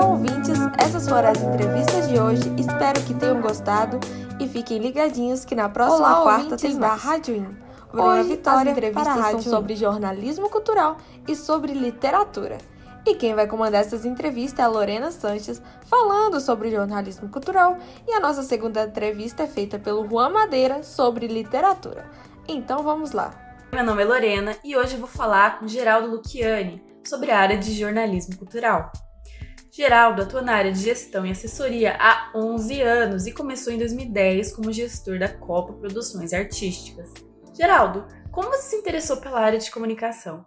Então, ouvintes, essas foram as entrevistas de hoje. Espero que tenham gostado e fiquem ligadinhos que na próxima Olá, quarta tem mais. da Rádio In. Hoje, Vitória, as entrevistas são sobre jornalismo cultural e sobre literatura. E quem vai comandar essas entrevistas é a Lorena Sanches, falando sobre jornalismo cultural, e a nossa segunda entrevista é feita pelo Juan Madeira sobre literatura. Então vamos lá. Meu nome é Lorena e hoje eu vou falar com Geraldo Luciani sobre a área de jornalismo cultural. Geraldo atua na área de gestão e assessoria há 11 anos e começou em 2010 como gestor da Copa Produções Artísticas. Geraldo, como você se interessou pela área de comunicação?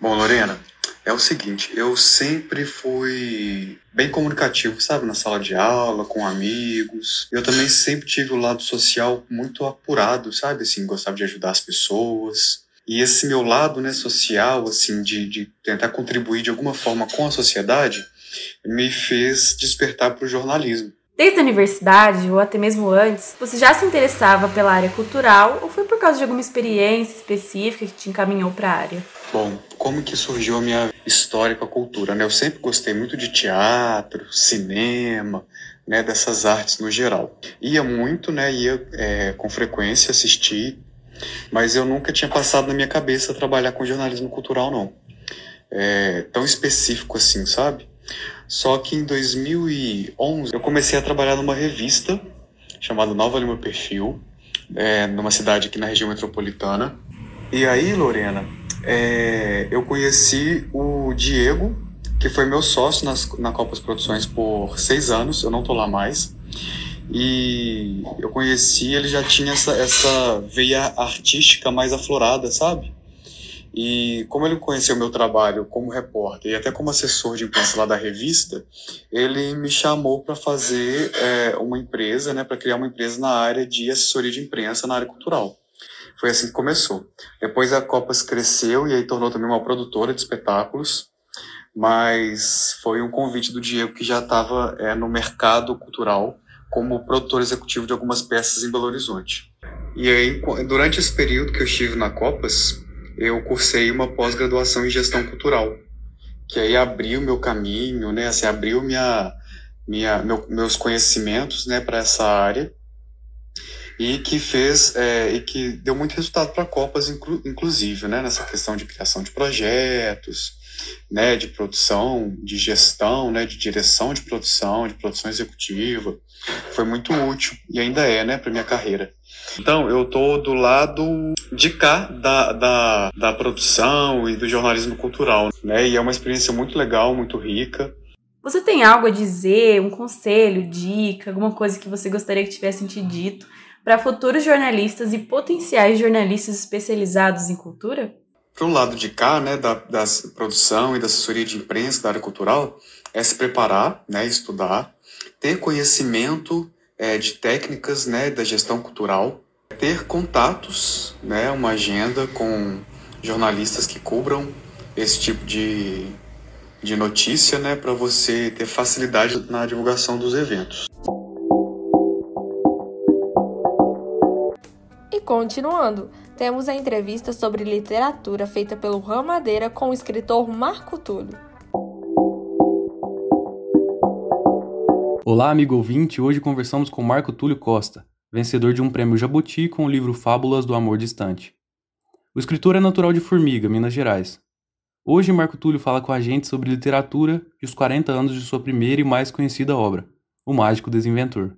Bom, Lorena, é o seguinte, eu sempre fui bem comunicativo, sabe, na sala de aula, com amigos. Eu também sempre tive o lado social muito apurado, sabe, assim, gostava de ajudar as pessoas. E esse meu lado, né, social, assim, de, de tentar contribuir de alguma forma com a sociedade, me fez despertar para o jornalismo. Desde a universidade, ou até mesmo antes, você já se interessava pela área cultural ou foi por causa de alguma experiência específica que te encaminhou para a área? Bom, como que surgiu a minha história com a cultura? Né? Eu sempre gostei muito de teatro, cinema, né, dessas artes no geral. Ia muito, né, ia é, com frequência assistir, mas eu nunca tinha passado na minha cabeça trabalhar com jornalismo cultural, não. É, tão específico assim, sabe? Só que em 2011 eu comecei a trabalhar numa revista chamada Nova Lima Perfil, é, numa cidade aqui na região metropolitana. E aí, Lorena, é, eu conheci o Diego, que foi meu sócio nas, na Copas Produções por seis anos, eu não tô lá mais. E eu conheci, ele já tinha essa, essa veia artística mais aflorada, sabe? E como ele conheceu meu trabalho como repórter e até como assessor de imprensa lá da revista, ele me chamou para fazer é, uma empresa, né, para criar uma empresa na área de assessoria de imprensa, na área cultural. Foi assim que começou. Depois a Copas cresceu e aí tornou também uma produtora de espetáculos, mas foi um convite do Diego que já estava é, no mercado cultural como produtor executivo de algumas peças em Belo Horizonte. E aí, durante esse período que eu estive na Copas, eu cursei uma pós-graduação em gestão cultural, que aí abriu meu caminho, né, assim, abriu minha, minha, meu, meus conhecimentos, né, para essa área e que fez é, e que deu muito resultado para Copas, inclu, inclusive, né, nessa questão de criação de projetos, né, de produção, de gestão, né, de direção de produção, de produção executiva, foi muito útil e ainda é, né, para minha carreira. Então, eu tô do lado de cá da, da, da produção e do jornalismo cultural, né, e é uma experiência muito legal, muito rica. Você tem algo a dizer, um conselho, dica, alguma coisa que você gostaria que tivessem te dito para futuros jornalistas e potenciais jornalistas especializados em cultura? Para o lado de cá, né, da, da produção e da assessoria de imprensa da área cultural, é se preparar, né, estudar, ter conhecimento é, de técnicas né, da gestão cultural, ter contatos, né, uma agenda com jornalistas que cubram esse tipo de, de notícia, né, para você ter facilidade na divulgação dos eventos. Continuando, temos a entrevista sobre literatura feita pelo Ram Madeira com o escritor Marco Túlio. Olá, amigo ouvinte. Hoje conversamos com Marco Túlio Costa, vencedor de um prêmio Jabuti com o livro Fábulas do Amor Distante. O escritor é natural de Formiga, Minas Gerais. Hoje, Marco Túlio fala com a gente sobre literatura e os 40 anos de sua primeira e mais conhecida obra, O Mágico Desinventor.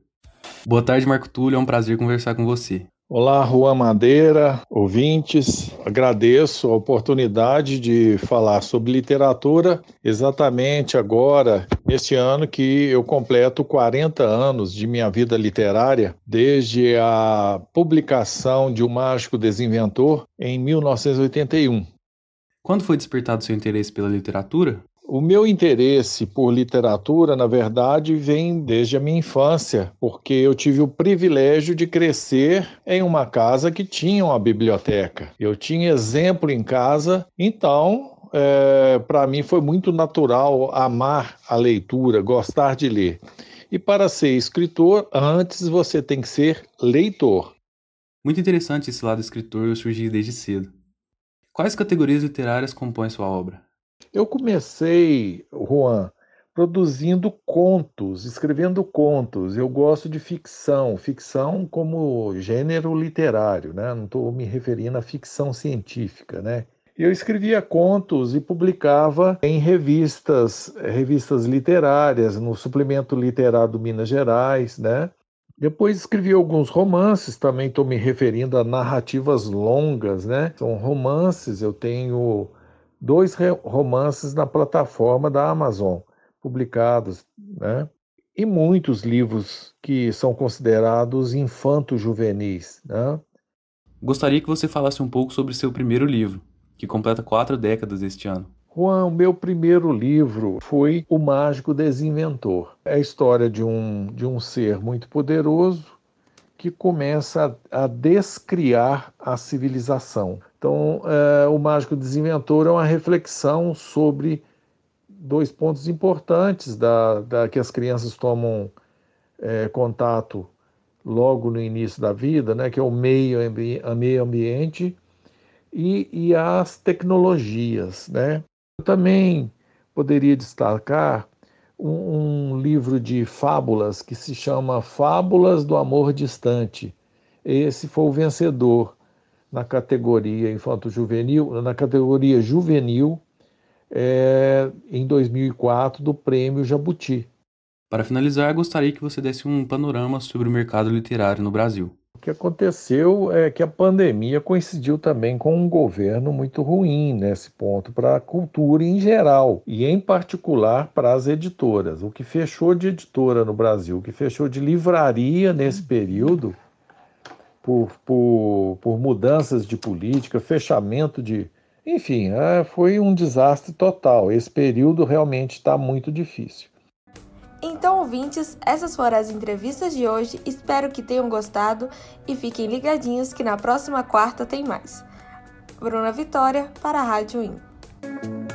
Boa tarde, Marco Túlio. É um prazer conversar com você. Olá, Juan Madeira, ouvintes. Agradeço a oportunidade de falar sobre literatura exatamente agora, neste ano que eu completo 40 anos de minha vida literária, desde a publicação de O Mágico Desinventor em 1981. Quando foi despertado seu interesse pela literatura? O meu interesse por literatura, na verdade, vem desde a minha infância, porque eu tive o privilégio de crescer em uma casa que tinha uma biblioteca. Eu tinha exemplo em casa, então é, para mim foi muito natural amar a leitura, gostar de ler. E para ser escritor, antes você tem que ser leitor. Muito interessante esse lado escritor surgir desde cedo. Quais categorias literárias compõem sua obra? Eu comecei, Juan, produzindo contos, escrevendo contos. Eu gosto de ficção, ficção como gênero literário, né? Não estou me referindo à ficção científica, né? Eu escrevia contos e publicava em revistas, revistas literárias, no suplemento literário do Minas Gerais, né? Depois escrevi alguns romances, também estou me referindo a narrativas longas, né? São romances, eu tenho dois romances na plataforma da Amazon publicados, né? E muitos livros que são considerados infanto-juvenis, né? Gostaria que você falasse um pouco sobre seu primeiro livro, que completa quatro décadas este ano. Juan, o meu primeiro livro foi O Mágico Desinventor. É a história de um, de um ser muito poderoso que começa a, a descriar a civilização. Então, é, O Mágico Desinventor é uma reflexão sobre dois pontos importantes da, da que as crianças tomam é, contato logo no início da vida, né, que é o meio, meio ambiente e, e as tecnologias. Né? Eu também poderia destacar um, um, livro de fábulas que se chama Fábulas do Amor Distante. Esse foi o vencedor na categoria infanto-juvenil, na categoria juvenil, é, em 2004 do Prêmio Jabuti. Para finalizar, gostaria que você desse um panorama sobre o mercado literário no Brasil. O que aconteceu é que a pandemia coincidiu também com um governo muito ruim nesse ponto para a cultura em geral e em particular para as editoras. O que fechou de editora no Brasil, o que fechou de livraria nesse período, por, por, por mudanças de política, fechamento de, enfim, é, foi um desastre total. Esse período realmente está muito difícil. Então, ouvintes, essas foram as entrevistas de hoje. Espero que tenham gostado e fiquem ligadinhos que na próxima quarta tem mais. Bruna Vitória para a Rádio IN.